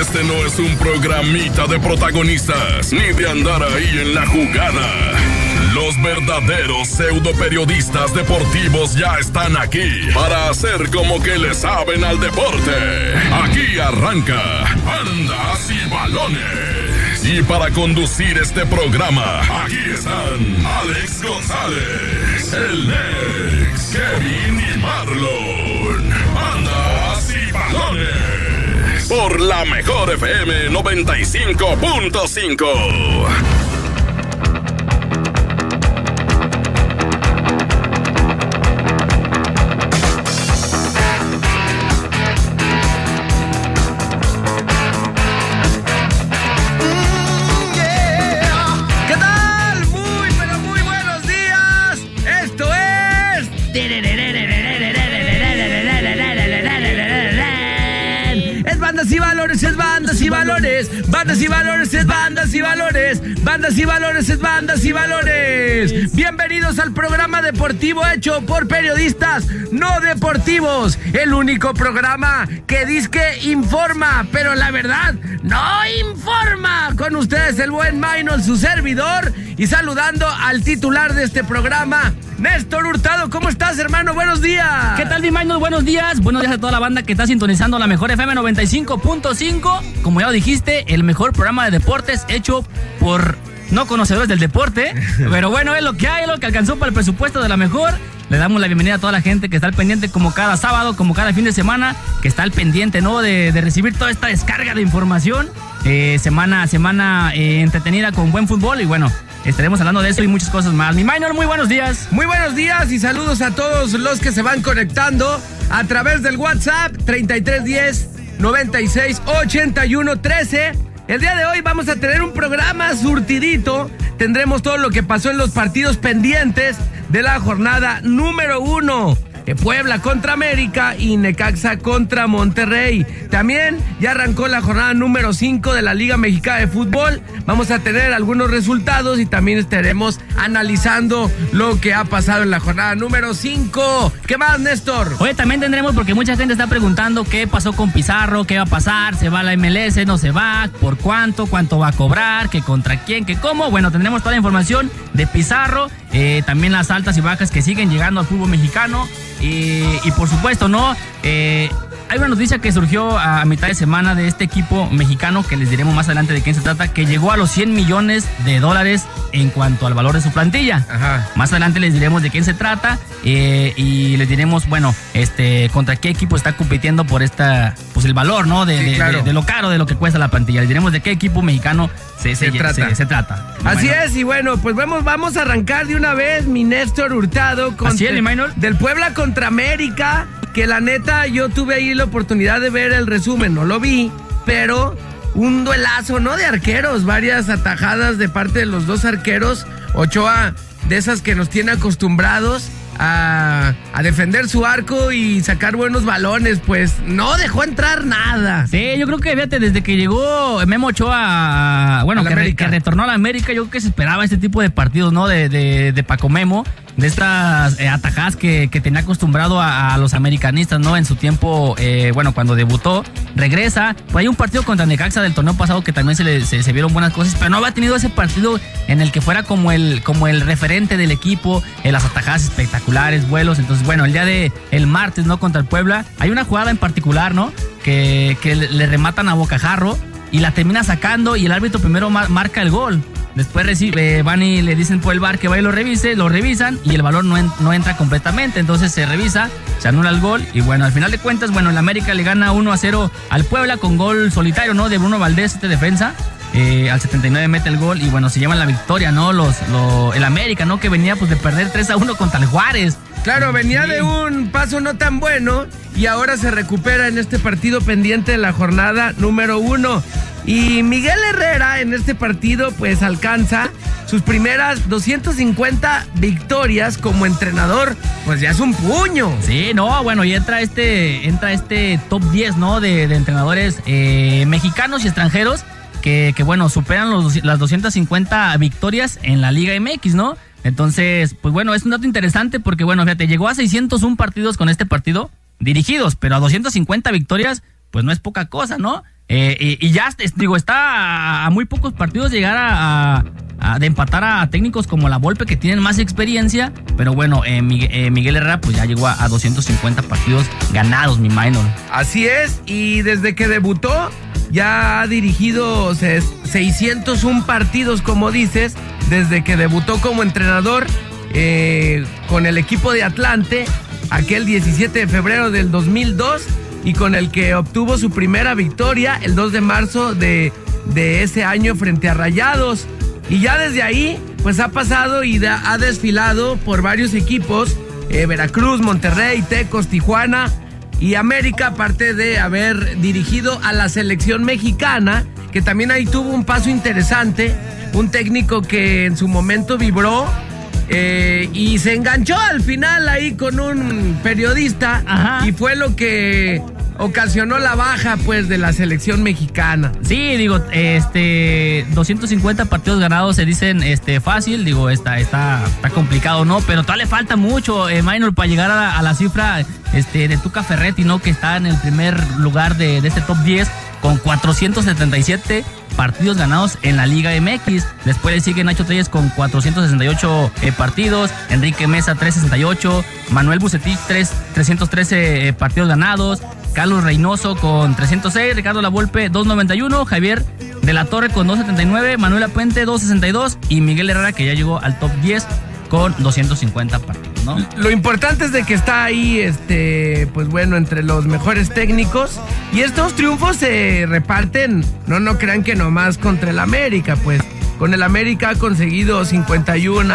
Este no es un programita de protagonistas, ni de andar ahí en la jugada. Los verdaderos pseudo periodistas deportivos ya están aquí para hacer como que le saben al deporte. Aquí arranca Andas y Balones. Y para conducir este programa, aquí están Alex González, el Nex, Kevin y Marlon. Por la mejor FM 95.5. Es bandas y valores, es bandas y valores. Bandas y valores, es bandas y valores. Bandas y valores, es bandas y valores. Bienvenidos al programa deportivo hecho por periodistas no deportivos. El único programa que dice que informa, pero la verdad no informa. Con ustedes el buen Maynol, su servidor. Y saludando al titular de este programa, Néstor Hurtado. ¿Cómo estás, hermano? Buenos días. ¿Qué tal, mi Magnus? Buenos días. Buenos días a toda la banda que está sintonizando la mejor FM 95.5. Como ya lo dijiste, el mejor programa de deportes hecho por no conocedores del deporte. Pero bueno, es lo que hay, es lo que alcanzó para el presupuesto de la mejor. Le damos la bienvenida a toda la gente que está al pendiente como cada sábado, como cada fin de semana, que está al pendiente, ¿no? De, de recibir toda esta descarga de información. Eh, semana a semana eh, entretenida con buen fútbol y bueno, estaremos hablando de eso y muchas cosas más. Mi Minor, muy buenos días. Muy buenos días y saludos a todos los que se van conectando a través del WhatsApp 3310 96 81 13. El día de hoy vamos a tener un programa surtidito. Tendremos todo lo que pasó en los partidos pendientes de la jornada número uno. Puebla contra América y Necaxa contra Monterrey. También ya arrancó la jornada número 5 de la Liga Mexicana de Fútbol. Vamos a tener algunos resultados y también estaremos analizando lo que ha pasado en la jornada número 5. ¿Qué más, Néstor? Oye, también tendremos, porque mucha gente está preguntando qué pasó con Pizarro, qué va a pasar, se va a la MLS, no se va, por cuánto, cuánto va a cobrar, qué contra quién, qué cómo. Bueno, tendremos toda la información de Pizarro, eh, también las altas y bajas que siguen llegando al fútbol mexicano. Y, y por supuesto, ¿no? Eh, hay una noticia que surgió a mitad de semana de este equipo mexicano, que les diremos más adelante de quién se trata, que llegó a los 100 millones de dólares en cuanto al valor de su plantilla. Ajá. Más adelante les diremos de quién se trata eh, y les diremos, bueno, este, contra qué equipo está compitiendo por esta, pues el valor, ¿no? De, Sí, de- claro. de- de lo caro de lo que cuesta la plantilla. Les diremos de qué equipo mexicano se, se, Se trata. se- trata. Así es, y bueno, pues vamos, vamos a arrancar de una vez mi Néstor Hurtado contra- Así es, mi Minor. del Puebla contra América, que la neta yo tuve ahí la oportunidad de ver el resumen, no lo vi, pero un duelazo, ¿no? De arqueros, varias atajadas de parte de los dos arqueros, Ochoa, de esas que nos tiene acostumbrados. A, a defender su arco y sacar buenos balones, pues no dejó entrar nada. Sí, yo creo que fíjate, desde que llegó Memo Ochoa, bueno, A re- que retornó a la América, yo creo que se esperaba este tipo de partidos, ¿no? De, de, de Paco Memo, de estas eh, atajadas que, que tenía acostumbrado a, los americanistas, ¿no? En su tiempo, eh, bueno, cuando debutó, regresa. Pues hay un partido contra Necaxa del torneo pasado que también se le se, vieron buenas cosas, pero no había tenido ese partido en el que fuera como el, como el referente del equipo, en las atajadas espectaculares, vuelos. Entonces, bueno, el día de el martes, ¿no? Contra el Puebla, hay una jugada en particular, ¿no? Que, que le, rematan a bocajarro y la termina sacando y el árbitro primero ma- marca el gol. Después recibe, van y le dicen por el bar que vaya y lo revise, lo revisan y el balón no, en- no entra completamente. Entonces se revisa, se anula el gol y bueno, al final de cuentas, bueno, el América le gana 1 a 0 al Puebla con gol solitario, ¿no? De Bruno Valdés, este defensa. Eh, al 79 mete el gol y bueno, se llevan la victoria, ¿no? Los, lo- el América, ¿no? Que venía pues de perder 3 a 1 contra el Juárez. Claro, venía Sí. de un paso no tan bueno y ahora se recupera en este partido pendiente de la jornada número uno. Y Miguel Herrera en este partido pues alcanza sus primeras 250 victorias como entrenador, pues ya es un puño. Sí, no, bueno, y entra este, entra este top 10, ¿no? De, entrenadores eh, mexicanos y extranjeros que, bueno, superan las 250 victorias en la Liga MX, ¿no? Entonces, pues bueno, es un dato interesante porque, bueno, fíjate, llegó a 601 partidos con este partido dirigidos, pero a 250 victorias, pues no es poca cosa, ¿no? Eh, y, ya, digo, está a, muy pocos partidos llegar a, de empatar a técnicos como la Volpe que tienen más experiencia, pero bueno, eh, eh, Miguel, Herrera pues ya llegó a, 250 partidos ganados, mi minor. Así es, y desde que debutó ya ha dirigido 601 partidos, como dices, desde que debutó como entrenador con el equipo de Atlante, aquel 17 de febrero del 2002 y con el que obtuvo su primera victoria el 2 de marzo de, ese año frente a Rayados. Y ya desde ahí, pues ha pasado y ha desfilado por varios equipos, eh, Veracruz, Monterrey, Tecos, Tijuana y América, aparte de haber dirigido a la selección mexicana, que también ahí tuvo un paso interesante, un técnico que en su momento vibró eh, y se enganchó al final ahí con un periodista y fue lo que ocasionó la baja pues de la selección mexicana. Sí, digo, este 250 partidos ganados se dicen este fácil, digo, está está está complicado, ¿no? Pero todavía le falta mucho, eh, Minor, para llegar a la, cifra este de Tuca Ferretti, ¿no? Que está en el primer lugar de, de este top 10 con 477 partidos ganados en la Liga MX. Después le sigue Nacho Telles con 468 eh, partidos, Enrique Mesa 368, Manuel Bucetich 3, 313 eh, partidos ganados, Carlos Reynoso con 306, Ricardo Lavolpe 291, Javier de la Torre con 279, Manuel Apuente 262 y Miguel Herrera que ya llegó al top 10 con 250 partidos, Lo importante es de que está ahí, este, pues bueno, entre los mejores técnicos. Y estos triunfos se reparten, no, no crean que nomás contra el América, pues. Con el América ha conseguido 51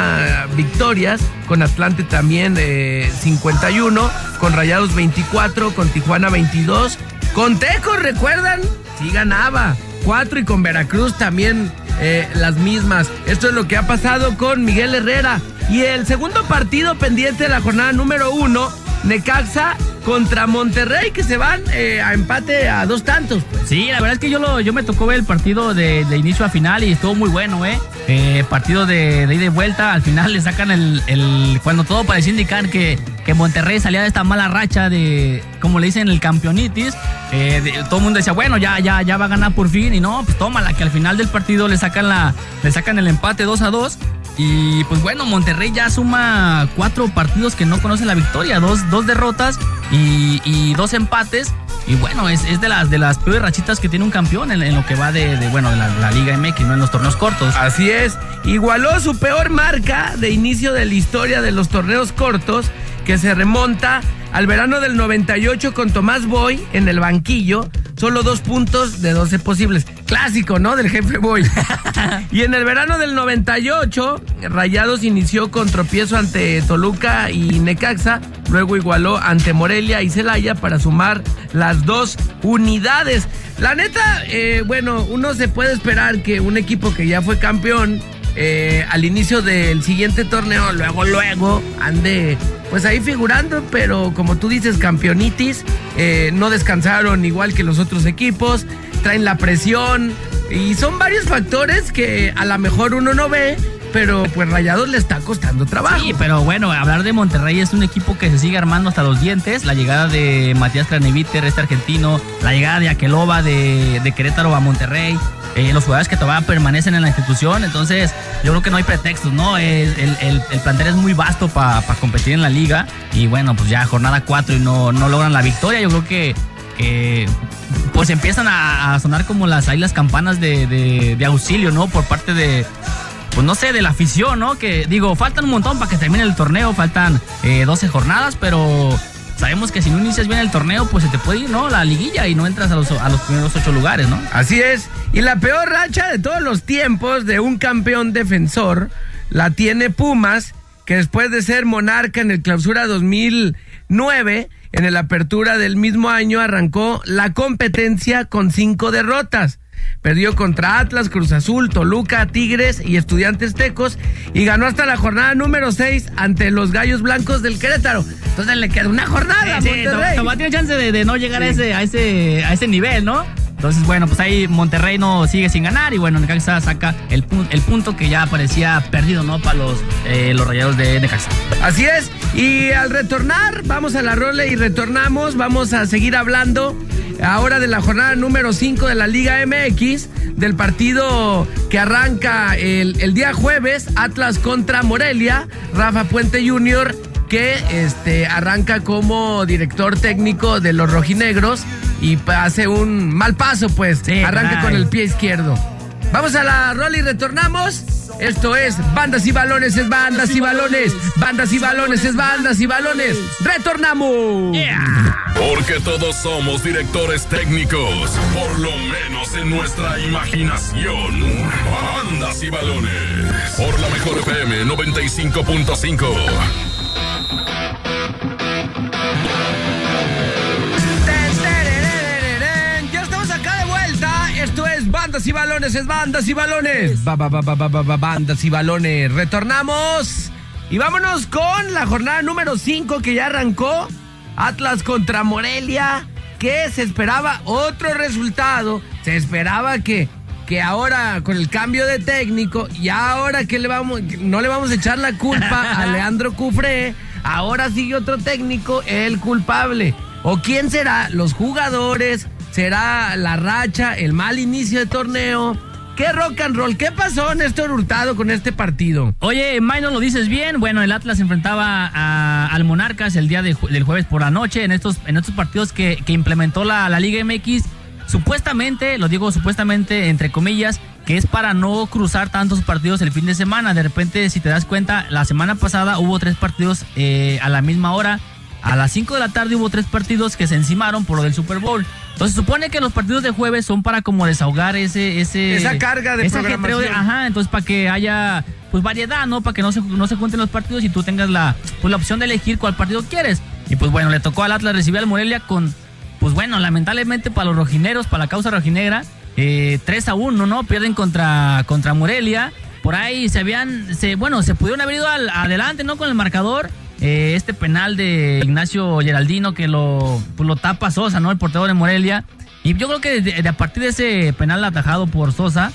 victorias, con Atlante también 51, con Rayados 24, con Tijuana 22, con Tecos, ¿recuerdan? Sí ganaba, 4 y con Veracruz también eh, las mismas. Esto es lo que ha pasado con Miguel Herrera. Y el segundo partido pendiente de la jornada número uno, Necaxa contra Monterrey, que se van eh, a empate a dos tantos. Pues. Sí, la verdad es que yo lo, yo me tocó ver el partido de, inicio a final y estuvo muy bueno, ¿eh? eh partido de, ida y vuelta, al final le sacan el, cuando todo parecía indicar que, que Monterrey salía de esta mala racha de, como le dicen, el campeonitis. Eh, todo el mundo decía, bueno, ya, ya, ya va a ganar por fin. Y no, pues tómala, que al final del partido le sacan la, le sacan el empate 2 a 2. Y pues bueno, Monterrey ya suma cuatro partidos que no conoce la victoria, dos, dos derrotas y, dos empates. Y bueno, es, es, de las de las peores rachitas que tiene un campeón en, lo que va de, bueno, de la, Liga MX, no en los torneos cortos. Así es, igualó su peor marca de inicio de la historia de los torneos cortos, que se remonta al verano del 98 con Tomás Boy en el banquillo, solo dos puntos de 12 posibles. Clásico, ¿no? Del jefe Boy. y en el verano del 98, Rayados inició con tropiezo ante Toluca y Necaxa, luego igualó ante Morelia y Celaya para sumar las dos unidades. La neta, eh, bueno, uno se puede esperar que un equipo que ya fue campeón eh, al inicio del siguiente torneo, luego, luego, ande pues ahí figurando, pero como tú dices, campeonitis, eh, no descansaron igual que los otros equipos, traen la presión y son varios factores que a lo mejor uno no ve, pero pues Rayados le está costando trabajo. Sí, pero bueno, hablar de Monterrey es un equipo que se sigue armando hasta los dientes. La llegada de Matías Craneviter, este argentino, la llegada de Aqueloba de, de Querétaro a Monterrey, eh, los jugadores que todavía permanecen en la institución. Entonces, yo creo que no hay pretextos, ¿no? el, el, plantel es muy vasto para competir en la liga. Y bueno, pues ya jornada 4 y no, no logran la victoria. Yo creo que, pues empiezan a, sonar como las, ahí las campanas de, de, auxilio, ¿no? Por parte de, pues no sé, de la afición, ¿no? Que digo, faltan un montón para que termine el torneo, faltan 12 eh, jornadas, pero sabemos que si no inicias bien el torneo, pues se te puede ir, ¿no? La liguilla y no entras a los, a los primeros ocho lugares, ¿no? Así es. Y la peor racha de todos los tiempos de un campeón defensor la tiene Pumas, que después de ser monarca en el clausura 2009, en el apertura del mismo año arrancó la competencia con cinco derrotas. Perdió contra Atlas, Cruz Azul, Toluca, Tigres y Estudiantes Tecos y ganó hasta la jornada número 6 ante los Gallos Blancos del Querétaro. Entonces le queda una jornada. Sí, sí, tiene chance de, no llegar a, ese, a, ese, a ese nivel, ¿no? Entonces, bueno, pues ahí Monterrey no sigue sin ganar y bueno, Necaxa saca el, punto que ya parecía perdido, ¿no? Para los, eh, los rayados de Necaxa. Así es. Y al retornar, vamos a la role y retornamos. Vamos a seguir hablando ahora de la jornada número 5 de la Liga MX, del partido que arranca el, el día jueves, Atlas contra Morelia, Rafa Puente Jr que este, arranca como director técnico de los rojinegros y hace un mal paso, pues. arranca con el pie izquierdo. Vamos a la rol y retornamos. Esto es Bandas y Balones, es Bandas y Balones. Bandas y Balones, es Bandas y Balones. ¡Retornamos! Porque todos somos directores técnicos, por lo menos en nuestra imaginación. Bandas y Balones. Por la mejor FM 95.5. bandas y balones, es bandas y balones. bandas y balones. Retornamos y vámonos con la jornada número 5 que ya arrancó. Atlas contra Morelia. Que se esperaba otro resultado. Se esperaba que, que ahora con el cambio de técnico y ahora que le vamos, no le vamos a echar la culpa a Leandro Cufré. Ahora sigue otro técnico, el culpable. ¿O quién será? ¿Los jugadores? Será la racha, el mal inicio de torneo. ¿Qué rock and roll? ¿Qué pasó, Néstor Hurtado, con este partido? Oye, Maino, lo dices bien. Bueno, el Atlas enfrentaba al Monarcas el día del jueves por la noche en estos, en estos partidos que, implementó la, la, Liga MX. Supuestamente, lo digo supuestamente entre comillas, que es para no cruzar tantos partidos el fin de semana. De repente, si te das cuenta, la semana pasada hubo tres partidos eh, a la misma hora. A las 5 de la tarde hubo tres partidos que se encimaron por lo del Super Bowl. Entonces supone que los partidos de jueves son para como desahogar ese ese esa carga de programación. ajá, entonces para que haya pues variedad, ¿no? Para que no se no se junten los partidos y tú tengas la pues la opción de elegir cuál partido quieres. Y pues bueno, le tocó al Atlas recibir al Morelia con pues bueno, lamentablemente para los rojineros, para la causa rojinegra, eh, 3 a 1, ¿no? Pierden contra contra Morelia. Por ahí se habían se bueno, se pudieron haber ido al, adelante, ¿no? Con el marcador eh, este penal de Ignacio Geraldino que lo, pues lo tapa Sosa, ¿no? El portero de Morelia. Y yo creo que de, a partir de ese penal atajado por Sosa,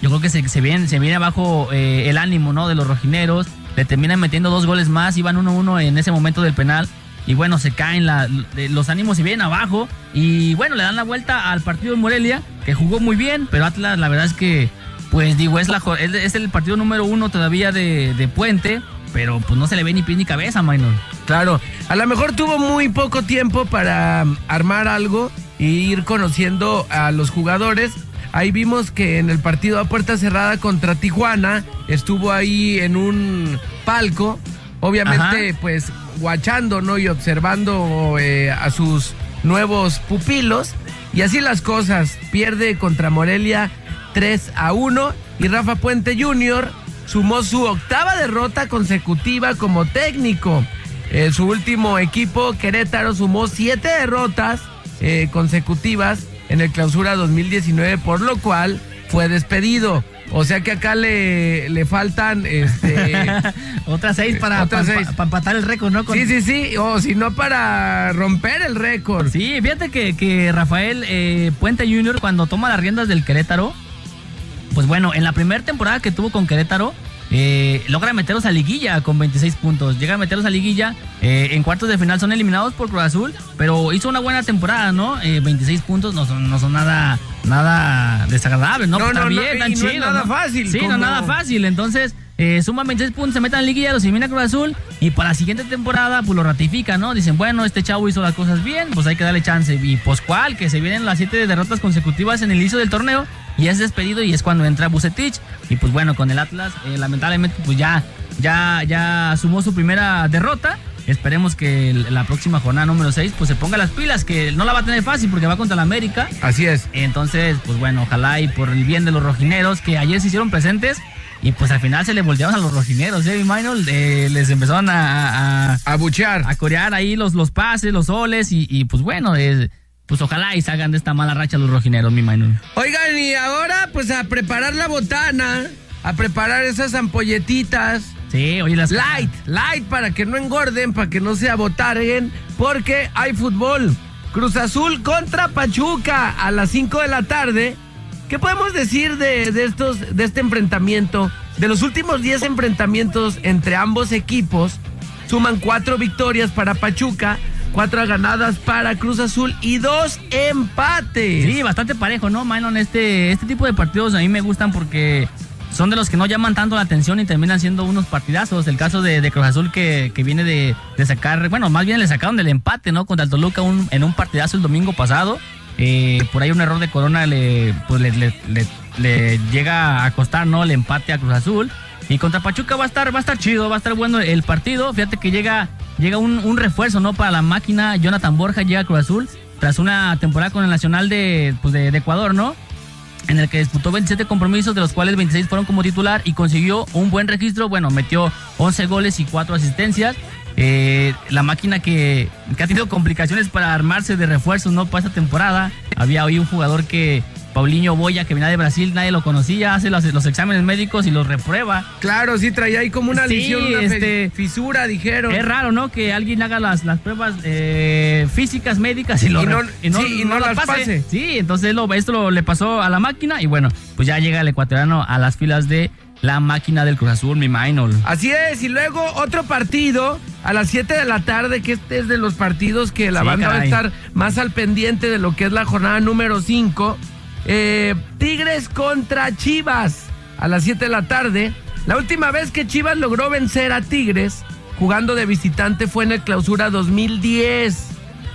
yo creo que se, se, viene, se viene abajo eh, el ánimo, ¿no? De los rojineros. Le terminan metiendo dos goles más, iban 1-1 en ese momento del penal. Y bueno, se caen los ánimos y vienen abajo. Y bueno, le dan la vuelta al partido de Morelia, que jugó muy bien, pero Atlas, la verdad es que, pues digo, es, la, es el partido número uno todavía de, de Puente pero pues no se le ve ni pie ni cabeza, Minor. Claro, a lo mejor tuvo muy poco tiempo para um, armar algo e ir conociendo a los jugadores. Ahí vimos que en el partido a puerta cerrada contra Tijuana estuvo ahí en un palco, obviamente pues guachando, ¿no? Y observando eh, a sus nuevos pupilos. Y así las cosas, pierde contra Morelia 3 a 1 y Rafa Puente Jr sumó su octava derrota consecutiva como técnico. En su último equipo, Querétaro, sumó siete derrotas eh, consecutivas en el clausura 2019, por lo cual fue despedido. O sea que acá le, le faltan este, otras seis para, para, empatar el récord, ¿no? Sí, sí, sí. O si no, para romper el récord. Sí, fíjate que, que Rafael eh, Puente Jr., cuando toma las riendas del Querétaro, pues bueno, en la primera temporada que tuvo con Querétaro, eh, logra meterlos a liguilla con 26 puntos. Llega a meterlos a liguilla. Eh, en cuartos de final son eliminados por Cruz Azul, pero hizo una buena temporada, ¿no? 26 eh, puntos no son, no son nada, nada desagradable, ¿no? no, no bien, tan chido. No nada fácil. Sí, no nada fácil. Entonces, eh, suman 26 puntos, se meten en liguilla, los elimina Cruz Azul y para la siguiente temporada pues lo ratifica, ¿no? Dicen, bueno, este chavo hizo las cosas bien, pues hay que darle chance. Y pues cuál, que se vienen las siete derrotas consecutivas en el inicio del torneo y es despedido y es cuando entra Bucetich y pues bueno, con el Atlas eh, lamentablemente pues ya, ya, ya sumó su primera derrota. Esperemos que la próxima jornada número 6 pues se ponga las pilas, que no la va a tener fácil porque va contra la América. Así es. Entonces, pues bueno, ojalá y por el bien de los rojineros que ayer se hicieron presentes, y pues al final se le voltearon a los rojineros, ¿eh, Minor? Eh, les empezaron a, a, a buchear. A corear ahí los, los pases, los soles. Y, y pues bueno, pues ojalá y salgan de esta mala racha los rojineros, mi Minor. Oigan, y ahora pues a preparar la botana, a preparar esas ampolletitas. Sí, oye, las. Light, light para que no engorden, para que no se abotaren, porque hay fútbol. Cruz Azul contra Pachuca a las 5 de la tarde. ¿Qué podemos decir de, de estos, de este enfrentamiento? De los últimos 10 enfrentamientos entre ambos equipos, suman cuatro victorias para Pachuca, cuatro ganadas para Cruz Azul y dos empates. Sí, bastante parejo, ¿no, Manon? Este, este tipo de partidos a mí me gustan porque son de los que no llaman tanto la atención y terminan siendo unos partidazos. El caso de, Cruz Azul que, viene de, sacar, bueno, más bien le sacaron del empate, ¿no? Contra el Toluca en un partidazo el domingo pasado. Eh, por ahí un error de Corona le, pues le, llega a costar ¿no? el empate a Cruz Azul. Y contra Pachuca va a estar, va a estar chido, va a estar bueno el partido. Fíjate que llega, llega un, refuerzo ¿no? para la máquina. Jonathan Borja llega a Cruz Azul tras una temporada con el Nacional de, pues de, Ecuador, ¿no? En el que disputó 27 compromisos, de los cuales 26 fueron como titular y consiguió un buen registro. Bueno, metió 11 goles y 4 asistencias. Eh, la máquina que, ha tenido complicaciones para armarse de refuerzos no para esta temporada. Había hoy un jugador que, Paulinho Boya, que venía de Brasil, nadie lo conocía, hace los, exámenes médicos y los reprueba. Claro, sí, traía ahí como una lesión, una este, fisura, dijeron. Es raro, ¿no? Que alguien haga las, las pruebas eh, físicas, médicas y, no, las pase. Sí, entonces esto le pasó a la máquina y bueno, pues ya llega el ecuatoriano a las filas de la máquina del Cruz Azul, mi Minor. Así es, y luego otro partido a las 7 de la tarde, que este es de los partidos que la banda va a estar más al pendiente de lo que es la jornada número 5. Eh, Tigres contra Chivas a las 7 de la tarde. La última vez que Chivas logró vencer a Tigres jugando de visitante fue en el clausura 2010.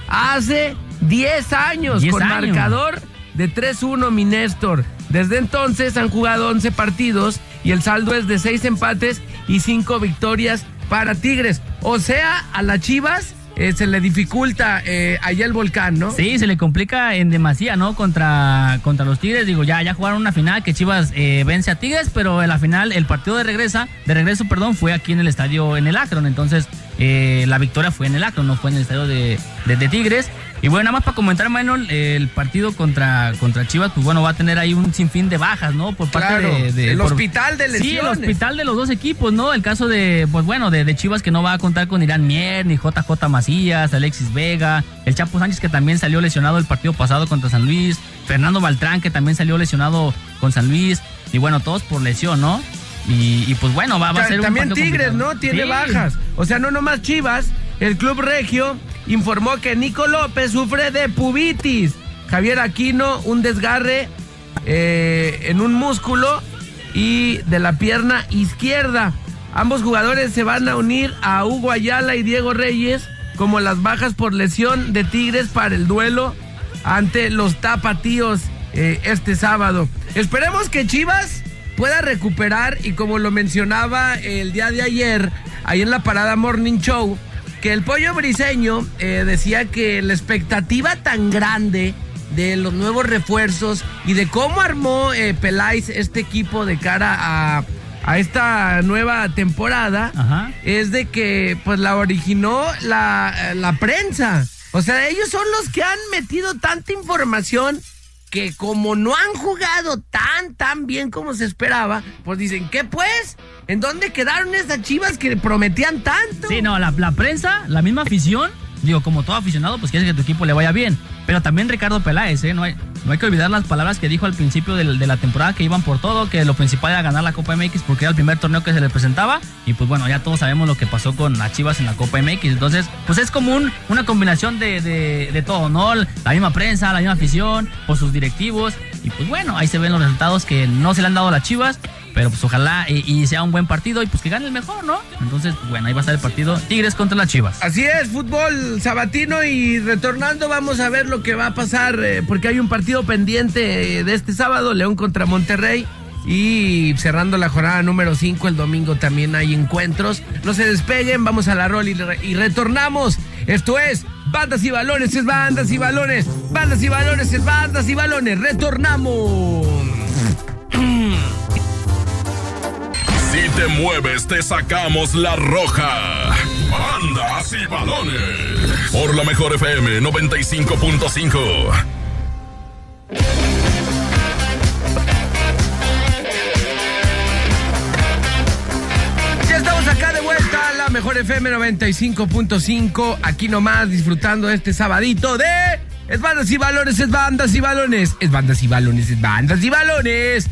Hace 10 años, con marcador de 3-1 mi Néstor. Desde entonces han jugado 11 partidos y el saldo es de 6 empates y 5 victorias para Tigres. O sea, a las Chivas eh, se le dificulta eh, allá el volcán, ¿no? Sí, se le complica en demasía, ¿no? Contra, contra los Tigres. Digo, ya, ya jugaron una final que Chivas eh, vence a Tigres, pero en la final, el partido de regresa, de regreso, perdón, fue aquí en el estadio, en el Akron. Entonces, la victoria fue en el Akron, no fue en el estadio de, de Tigres. Y bueno, nada más para comentar, Manuel, el partido contra, contra Chivas, pues bueno, va a tener ahí un sinfín de bajas, ¿no? Por parte de, El hospital de lesiones. Sí, el hospital de los dos equipos, ¿no? El caso de, pues bueno, de, Chivas que no va a contar con Irán Mier, ni JJ Macías, Alexis Vega, el Chapo Sánchez que también salió lesionado el partido pasado contra San Luis, Fernando Baltrán que también salió lesionado con San Luis, y bueno, todos por lesión, ¿no? Y, pues bueno, va, a ser un También Tigres, ¿no? Tiene bajas. O sea, no nomás Chivas, el Club Regio informó que Nico López sufre de pubitis. Javier Aquino, un desgarre eh, en un músculo y de la pierna izquierda. Ambos jugadores se van a unir a Hugo Ayala y Diego Reyes como las bajas por lesión de Tigres para el duelo ante los tapatíos eh, este sábado. Esperemos que Chivas pueda recuperar y como lo mencionaba el día de ayer, ahí en la parada Morning Show, que el pollo briseño eh, decía que la expectativa tan grande de los nuevos refuerzos y de cómo armó eh, Peláez este equipo de cara a, esta nueva temporada es de que pues la originó la, la prensa. O sea, ellos son los que han metido tanta información que como no han jugado tan, tan bien como se esperaba, pues dicen, ¿qué pues? ¿En dónde quedaron esas chivas que prometían tanto? Sí, no, la, la prensa, la misma afición, digo, como todo aficionado, pues quieres que tu equipo le vaya bien. Pero también Ricardo Peláez, ¿eh? No hay, no hay que olvidar las palabras que dijo al principio de, la temporada, que iban por todo, que lo principal era ganar la Copa MX porque era el primer torneo que se le presentaba. Y pues bueno, ya todos sabemos lo que pasó con las Chivas en la Copa MX. Entonces, pues es como una combinación de, de, todo, ¿no? La misma prensa, la misma afición, por sus directivos. Y pues bueno, ahí se ven los resultados que no se le han dado a las Chivas. Pero pues ojalá y, sea un buen partido y pues que gane el mejor, ¿no? Entonces, bueno, ahí va a estar el partido Tigres contra las Chivas. Así es, fútbol sabatino y retornando vamos a ver lo que va a pasar eh, porque hay un partido pendiente de este sábado, León contra Monterrey. Y cerrando la jornada número 5, el domingo también hay encuentros. No se despeguen, vamos a la rol y, y retornamos. Esto es Bandas y Balones, es Bandas y Balones. Bandas y Balones, es Bandas y Balones. Retornamos. Te mueves, te sacamos la roja. Bandas y balones. Por la mejor FM 95.5. Ya estamos acá de vuelta a la mejor FM 95.5. Aquí nomás disfrutando este sabadito de Es bandas y balones, es bandas y balones. Es bandas y balones, es bandas y balones.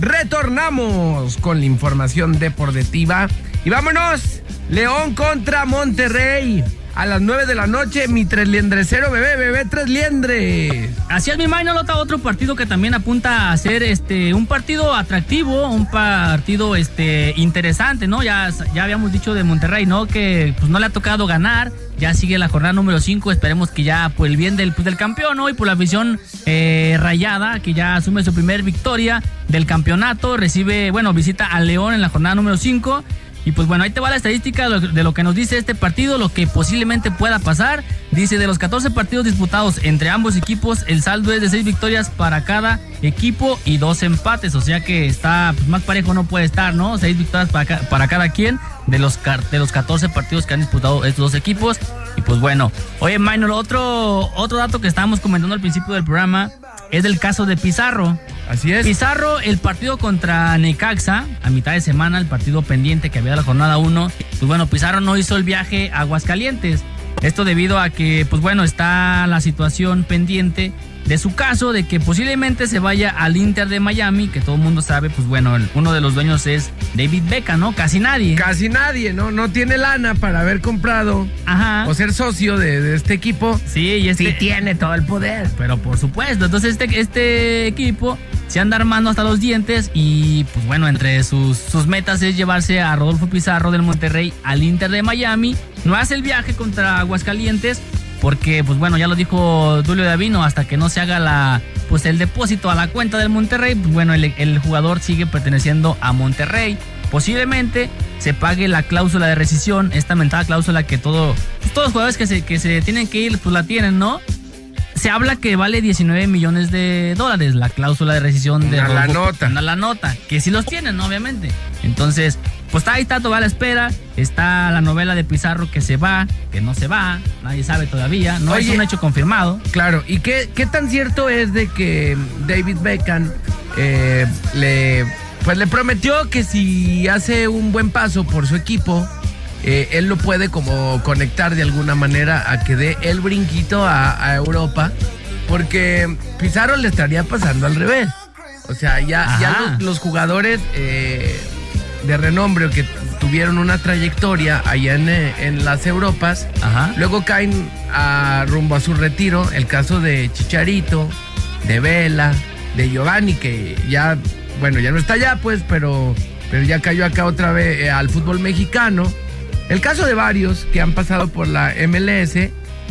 Retornamos con la información deportiva. Y vámonos. León contra Monterrey a las 9 de la noche, mi tres liendrecero, bebé, bebé, tres liendres. Así es, mi no nota otro partido que también apunta a ser este un partido atractivo, un partido este interesante, ¿no? Ya, ya habíamos dicho de Monterrey, ¿no? Que pues no le ha tocado ganar, ya sigue la jornada número 5, esperemos que ya por el bien del, pues, del campeón, ¿no? Y por la afición eh, rayada, que ya asume su primer victoria del campeonato, recibe, bueno, visita a León en la jornada número 5. Y pues bueno, ahí te va la estadística de lo que nos dice este partido, lo que posiblemente pueda pasar. Dice, de los 14 partidos disputados entre ambos equipos, el saldo es de 6 victorias para cada equipo y 2 empates. O sea que está pues, más parejo no puede estar, ¿no? 6 victorias para, para cada quien de los, de los 14 partidos que han disputado estos dos equipos. Y pues bueno, oye, Minor, otro, otro dato que estábamos comentando al principio del programa es el caso de Pizarro. Así es. Pizarro, el partido contra Necaxa, a mitad de semana, el partido pendiente que había la jornada 1. Pues bueno, Pizarro no hizo el viaje a Aguascalientes. Esto debido a que, pues bueno, está la situación pendiente de su caso, de que posiblemente se vaya al Inter de Miami, que todo el mundo sabe, pues bueno, uno de los dueños es David Beckham, ¿no? Casi nadie. Casi nadie, ¿no? No tiene lana para haber comprado o ser socio de, este equipo. Sí, y este... Sí tiene todo el poder. Pero por supuesto, entonces este, este equipo se anda armando hasta los dientes y pues bueno, entre sus, sus metas es llevarse a Rodolfo Pizarro del Monterrey al Inter de Miami. No hace el viaje contra Aguascalientes porque pues bueno, ya lo dijo Julio Davino, hasta que no se haga la pues el depósito a la cuenta del Monterrey, pues bueno, el, jugador sigue perteneciendo a Monterrey. Posiblemente se pague la cláusula de rescisión, esta mentada cláusula que todo, pues, todos los jugadores que se, que se tienen que ir, pues la tienen, ¿no? Se habla que vale 19 millones de dólares la cláusula de rescisión de... la nota. la nota, que sí los tienen, obviamente. Entonces, pues ahí está toda la espera. Está la novela de Pizarro que se va, que no se va, nadie sabe todavía. No es un hecho confirmado. Claro, ¿y qué, qué tan cierto es de que David Beckham eh, le, pues le prometió que si hace un buen paso por su equipo, eh, él lo puede como conectar de alguna manera a que dé el brinquito a, Europa? Porque Pizarro le estaría pasando al revés. O sea, ya, ya los, jugadores... Eh, de renombre que tuvieron una trayectoria allá en, eh, en las Europas, luego caen a, rumbo a su retiro, el caso de Chicharito, de Vela, de Giovanni, que ya, bueno, ya no está allá, pues, pero, pero ya cayó acá otra vez eh, al fútbol mexicano. El caso de varios que han pasado por la MLS,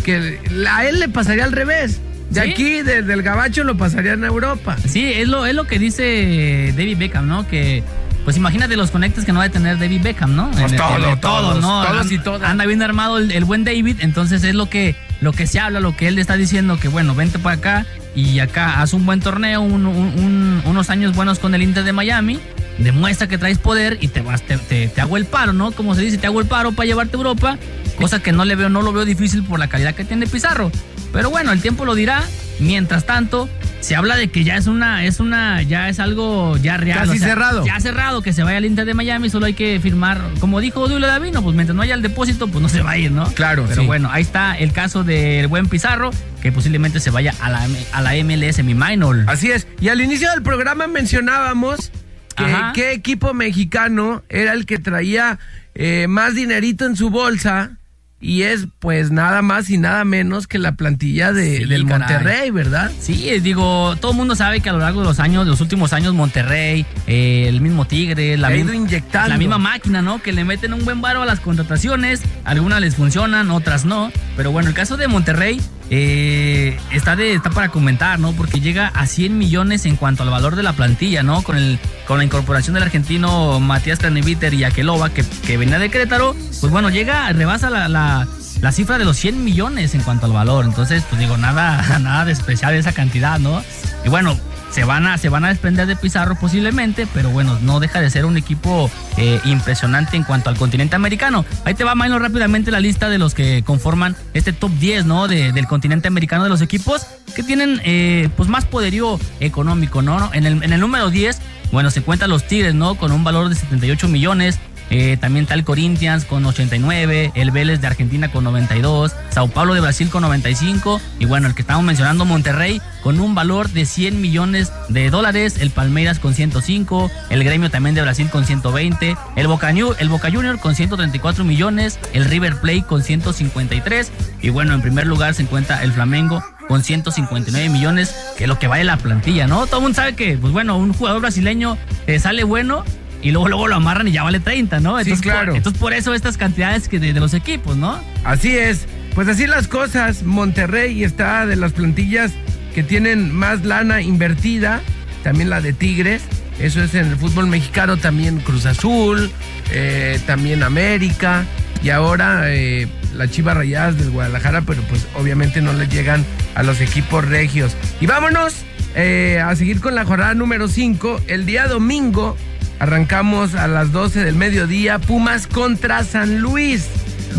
que a él le pasaría al revés. De aquí, desde el Gabacho, lo pasarían a Europa. Sí, es lo, es lo que dice David Beckham, ¿no? Que pues imagínate los conectes que no va a tener David Beckham, ¿no? Pues todo, todo, ¿no? Todos y todas. Anda bien armado el, buen David, entonces es lo que, lo que se habla, lo que él le está diciendo, que bueno, vente para acá y acá haz un buen torneo, unos años buenos con el Inter de Miami, demuestra que traes poder y te vas, te, te, hago el paro, ¿no? Como se dice, te hago el paro para llevarte a Europa, cosa que no le veo, no lo veo difícil por la calidad que tiene Pizarro. Pero bueno, el tiempo lo dirá. Mientras tanto, se habla de que ya es una, es una, ya es algo ya real. Casi cerrado. Ya cerrado, que se vaya al Inter de Miami, solo hay que firmar, como dijo Dulo Davino, pues mientras no haya el depósito, pues no se va a ir, ¿no? Claro, Pero bueno, ahí está el caso del buen Pizarro, que posiblemente se vaya a la, a la MLS, mi minor. Así es. Y al inicio del programa mencionábamos que qué equipo mexicano era el que traía eh, más dinerito en su bolsa y es pues nada más y nada menos que la plantilla de, del Monterrey, ¿verdad? Sí, digo, todo el mundo sabe que a lo largo de los años, de los últimos años, Monterrey, eh, el mismo Tigre, la, la misma máquina, ¿no? Que le meten un buen varo a las contrataciones, algunas les funcionan, otras no. Pero bueno, el caso de Monterrey, eh, está, de, está para comentar, ¿no? Porque llega a 100 millones en cuanto al valor de la plantilla, ¿no? Con, el, con la incorporación del argentino Matías Craneviter y Aqueloba, que, que venía de Querétaro, pues bueno, llega, rebasa la, la, la, cifra de los 100 millones en cuanto al valor. Entonces, pues digo, nada, nada de especial esa cantidad, ¿no? Y bueno, se van a, se van a desprender de Pizarro posiblemente, pero bueno, no deja de ser un equipo eh, impresionante en cuanto al continente americano. Ahí te va, Milo, rápidamente la lista de los que conforman este top 10, ¿no? del continente americano de los equipos que tienen eh, pues más poderío económico, ¿no? En el, en el número 10, bueno, se cuentan los Tigres, ¿no? Con un valor de 78 millones. Eh, también el Corinthians con 89, el Vélez de Argentina con 92, Sao Paulo de Brasil con 95 y bueno, el que estamos mencionando, Monterrey, con un valor de 100 millones de dólares, el Palmeiras con 105, el Gremio también de Brasil con 120, el Boca, el Boca Junior con 134 millones, el River Plate con 153 y bueno, en primer lugar se encuentra el Flamengo con 159 millones, que es lo que vale la plantilla, ¿no? Todo el mundo sabe que, pues bueno, un jugador brasileño eh, sale bueno y luego, luego lo amarran y ya vale 30, ¿no? Entonces, sí, claro. entonces por eso estas cantidades que de, de, los equipos, ¿no? Así es. Pues así las cosas. Monterrey está de las plantillas que tienen más lana invertida. También la de Tigres. Eso es en el fútbol mexicano. También Cruz Azul. Eh, también América. Y ahora eh, la Chiva Rayadas del Guadalajara. Pero pues obviamente no le llegan a los equipos regios. Y vámonos eh, a seguir con la jornada número 5. El día domingo Arrancamos a las 12 del mediodía, Pumas contra San Luis.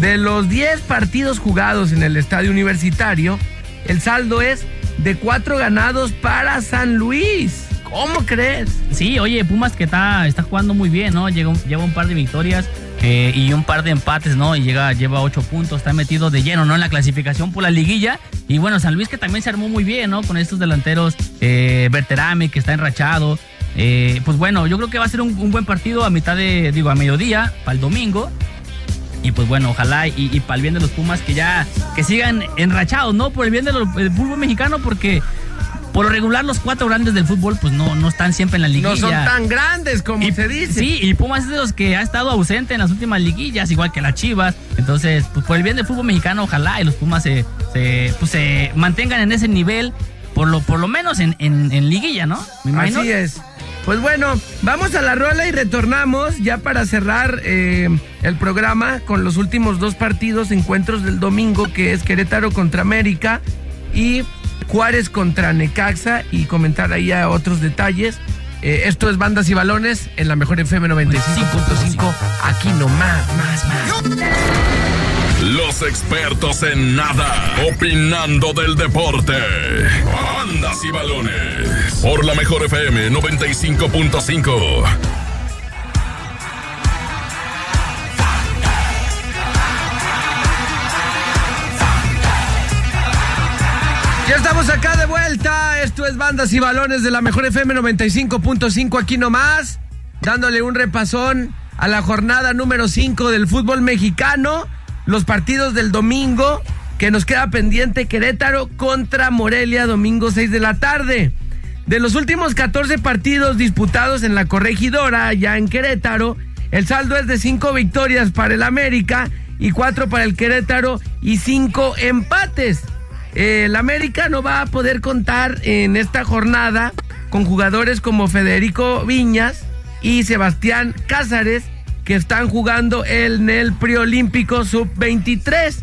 De los 10 partidos jugados en el estadio universitario, el saldo es de 4 ganados para San Luis. ¿Cómo crees? Sí, oye, Pumas que está, está jugando muy bien, ¿no? Lleva, un par de victorias eh, y un par de empates, ¿no? Y llega, lleva 8 puntos, está metido de lleno, ¿no? En la clasificación por la liguilla. Y bueno, San Luis que también se armó muy bien, ¿no? Con estos delanteros, eh, Berterame que está enrachado. Eh, pues bueno, yo creo que va a ser un, buen partido a mitad de, digo, a mediodía, para el domingo. Y pues bueno, ojalá y, para el bien de los Pumas que ya, que sigan enrachados, ¿no? Por el bien del fútbol mexicano, porque por lo regular los cuatro grandes del fútbol pues no, no están siempre en la liguilla. No son tan grandes como se dice. Sí, y Pumas es de los que ha estado ausente en las últimas liguillas, igual que las Chivas. Entonces, pues por el bien del fútbol mexicano, ojalá y los Pumas se, se, pues, se mantengan en ese nivel, por lo, por lo menos en, en, liguilla, ¿no? Así es. Pues bueno, vamos a la rola y retornamos ya para cerrar eh, el programa con los últimos dos partidos, encuentros del domingo, que es Querétaro contra América y Juárez contra Necaxa y comentar ahí otros detalles. Eh, esto es Bandas y Balones en la mejor FM 95.5. Aquí nomás, más, más. Los expertos en nada, opinando del deporte. Bandas y balones. Por la mejor FM 95.5. Ya estamos acá de vuelta. Esto es Bandas y Balones de la Mejor FM 95.5 aquí nomás. Dándole un repasón a la jornada número 5 del fútbol mexicano los partidos del domingo que nos queda pendiente Querétaro contra Morelia, domingo 6 de la tarde. De los últimos 14 partidos disputados en la corregidora, ya en Querétaro, el saldo es de 5 victorias para el América y 4 para el Querétaro y 5 empates. El América no va a poder contar en esta jornada con jugadores como Federico Viñas y Sebastián Cázares, que están jugando en el preolímpico sub-23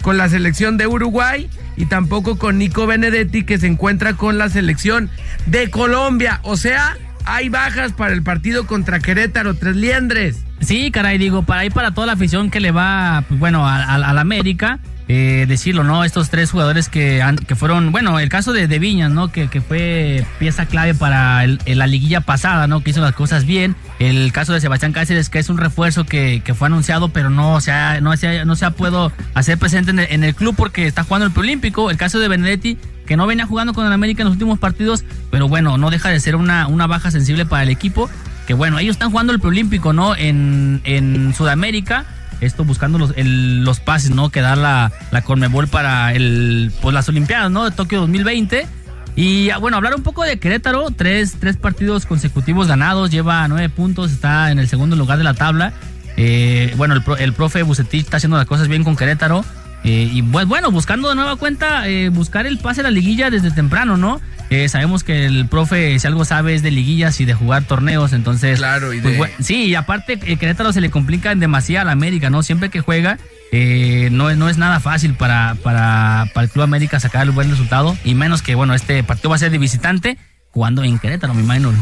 con la selección de Uruguay y tampoco con Nico Benedetti que se encuentra con la selección de Colombia. O sea, hay bajas para el partido contra Querétaro, Tres Liendres. Sí, caray, digo, para ahí para toda la afición que le va, pues, bueno, al América eh, decirlo, ¿no? Estos tres jugadores que, que fueron, bueno, el caso de, de Viñas, ¿no? Que, que, fue pieza clave para la liguilla pasada, ¿no? Que hizo las cosas bien. El caso de Sebastián Cáceres, que es un refuerzo que, que fue anunciado, pero no se ha, no se no se ha podido hacer presente en el, club porque está jugando el preolímpico. El caso de Benedetti, que no venía jugando con el América en los últimos partidos, pero bueno, no deja de ser una, una baja sensible para el equipo. Que bueno, ellos están jugando el preolímpico, ¿no? En, en Sudamérica esto buscando los, los pases, ¿no? Que da la, la para el, pues, las Olimpiadas, ¿no? De Tokio 2020. Y ah, bueno, hablar un poco de Querétaro, tres, tres partidos consecutivos ganados, lleva nueve puntos, está en el segundo lugar de la tabla. Eh, bueno, el, el profe Bucetich está haciendo las cosas bien con Querétaro. Eh, y pues bueno, buscando de nueva cuenta, eh, buscar el pase a la liguilla desde temprano, ¿no? Eh, sabemos que el profe, si algo sabe, es de liguillas y de jugar torneos, entonces. Claro, y pues, sí, y aparte, Querétaro se le complica en demasiado a la América, ¿no? Siempre que juega, no, no es nada fácil para, para, para el Club América sacar el buen resultado, y menos que, bueno, este partido va a ser de visitante, jugando en Querétaro, mi imagino.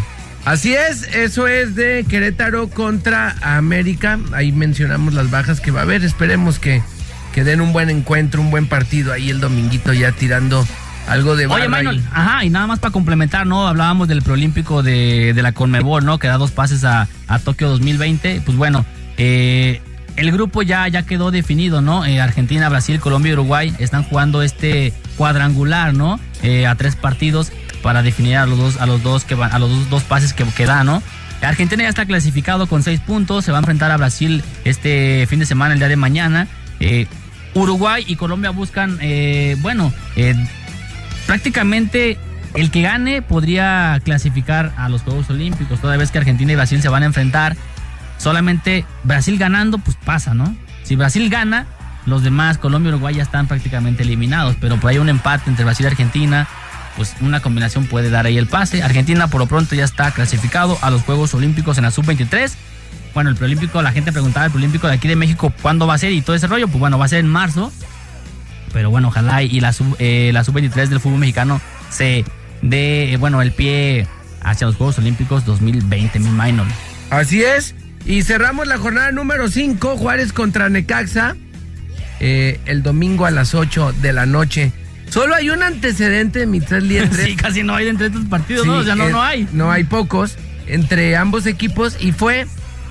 Así es, eso es de Querétaro contra América. Ahí mencionamos las bajas que va a haber. Esperemos que que den un buen encuentro, un buen partido ahí el dominguito ya tirando algo de Oye, Manuel, ajá, y nada más para complementar, ¿no? Hablábamos del preolímpico de, de la Conmebol, ¿no? Que da dos pases a, a Tokio 2020. Pues bueno, Eh, el grupo ya, ya quedó definido, ¿no? Eh, Argentina, Brasil, Colombia y Uruguay están jugando este cuadrangular, ¿no? Eh, a tres partidos para definir a los dos, a los dos que van, a los dos, pases que, que da, ¿no? Argentina ya está clasificado con seis puntos, se va a enfrentar a Brasil este fin de semana, el día de mañana. Eh, Uruguay y Colombia buscan, bueno, prácticamente el que gane podría clasificar a los Juegos Olímpicos, toda vez que Argentina y Brasil se van a enfrentar solamente Brasil ganando, pues pasa, ¿no? Si Brasil gana, los demás, Colombia y Uruguay ya están prácticamente eliminados, pero por ahí un empate entre Brasil y Argentina, pues una combinación puede dar ahí el pase. Argentina por lo pronto ya está clasificado a los Juegos Olímpicos en la sub-23. Bueno, el preolímpico, la gente preguntaba el preolímpico de aquí de México cuándo va a ser y todo ese rollo, pues bueno, va a ser en marzo. Pero bueno, ojalá y la sub, eh, la sub-23 del fútbol mexicano se dé, bueno, el pie hacia los Juegos Olímpicos 2020, mi minor. Así es. Y cerramos la jornada número 5, Juárez contra Necaxa, eh, el domingo a las 8 de la noche. Solo hay un antecedente, mi tres liendres. sí, casi no hay entre estos partidos, ¿no? O sea, no, no hay. No hay pocos entre ambos equipos y fue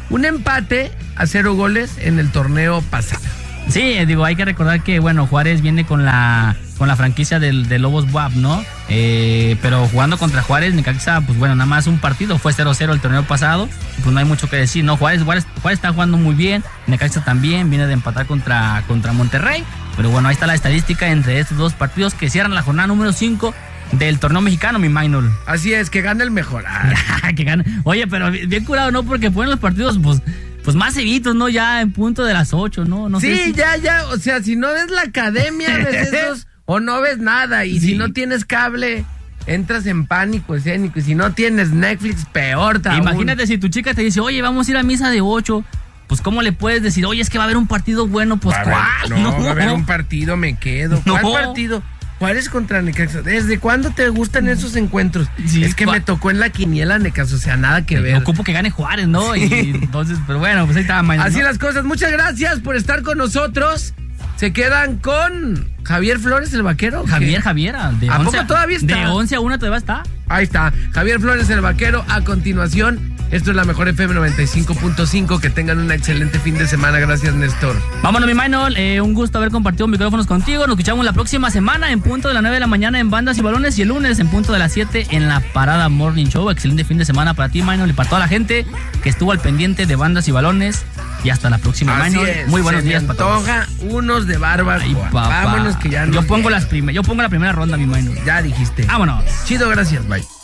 un empate a cero goles en el torneo pasado. Sí, digo, hay que recordar que, bueno, Juárez viene con la con la franquicia del, de Lobos WAP, ¿no? Eh, pero jugando contra Juárez, Necaxa, pues bueno, nada más un partido, fue 0-0 el torneo pasado, pues no hay mucho que decir, ¿no? Juárez, Juárez, está jugando muy bien, Necaxa también, viene de empatar contra, contra Monterrey, pero bueno, ahí está la estadística entre estos dos partidos que cierran la jornada número 5 del torneo mexicano, mi minor. Así es, que gane el mejor. que gane. Oye, pero bien curado, ¿no? Porque fueron los partidos, pues pues más evitos, ¿no? Ya en punto de las 8, ¿no? no sí, sé ya, ya, o sea, si no ves la academia, ves esos o no ves nada. Y si no tienes cable, entras en pánico escénico. Y si no tienes Netflix, peor también. Imagínate si tu chica te dice, oye, vamos a ir a misa de 8. Pues, ¿cómo le puedes decir, oye, es que va a haber un partido bueno? Pues, ¿cuál? No, va a haber un partido, me quedo. ¿Cuál partido? Juárez contra Necaxa. ¿Desde cuándo te gustan esos encuentros? es que me tocó en la quiniela Necaxa, o sea, nada que ver. Ocupo que gane Juárez, ¿no? Y entonces, pero bueno, pues ahí está mañana. Así las cosas. Muchas gracias por estar con nosotros. Se quedan con Javier Flores, el vaquero. Javier, Javier. De ¿A poco todavía está? De 11 a 1 todavía está. Ahí está. Javier Flores, el vaquero. A continuación, esto es la mejor FM 95.5. Que tengan un excelente fin de semana. Gracias, Néstor. Vámonos, mi Maynol. Eh, un gusto haber compartido micrófonos contigo. Nos escuchamos la próxima semana en punto de las 9 de la mañana en Bandas y Balones y el lunes en punto de las 7 en la Parada Morning Show. Excelente fin de semana para ti, Maynol, y para toda la gente que estuvo al pendiente de Bandas y Balones. Y hasta la próxima, Muy buenos días para todos. unos de barba. Vámonos que ya Yo pongo las yo pongo la primera ronda, mi mano. Ya dijiste. Vámonos. Chido, gracias. Bye.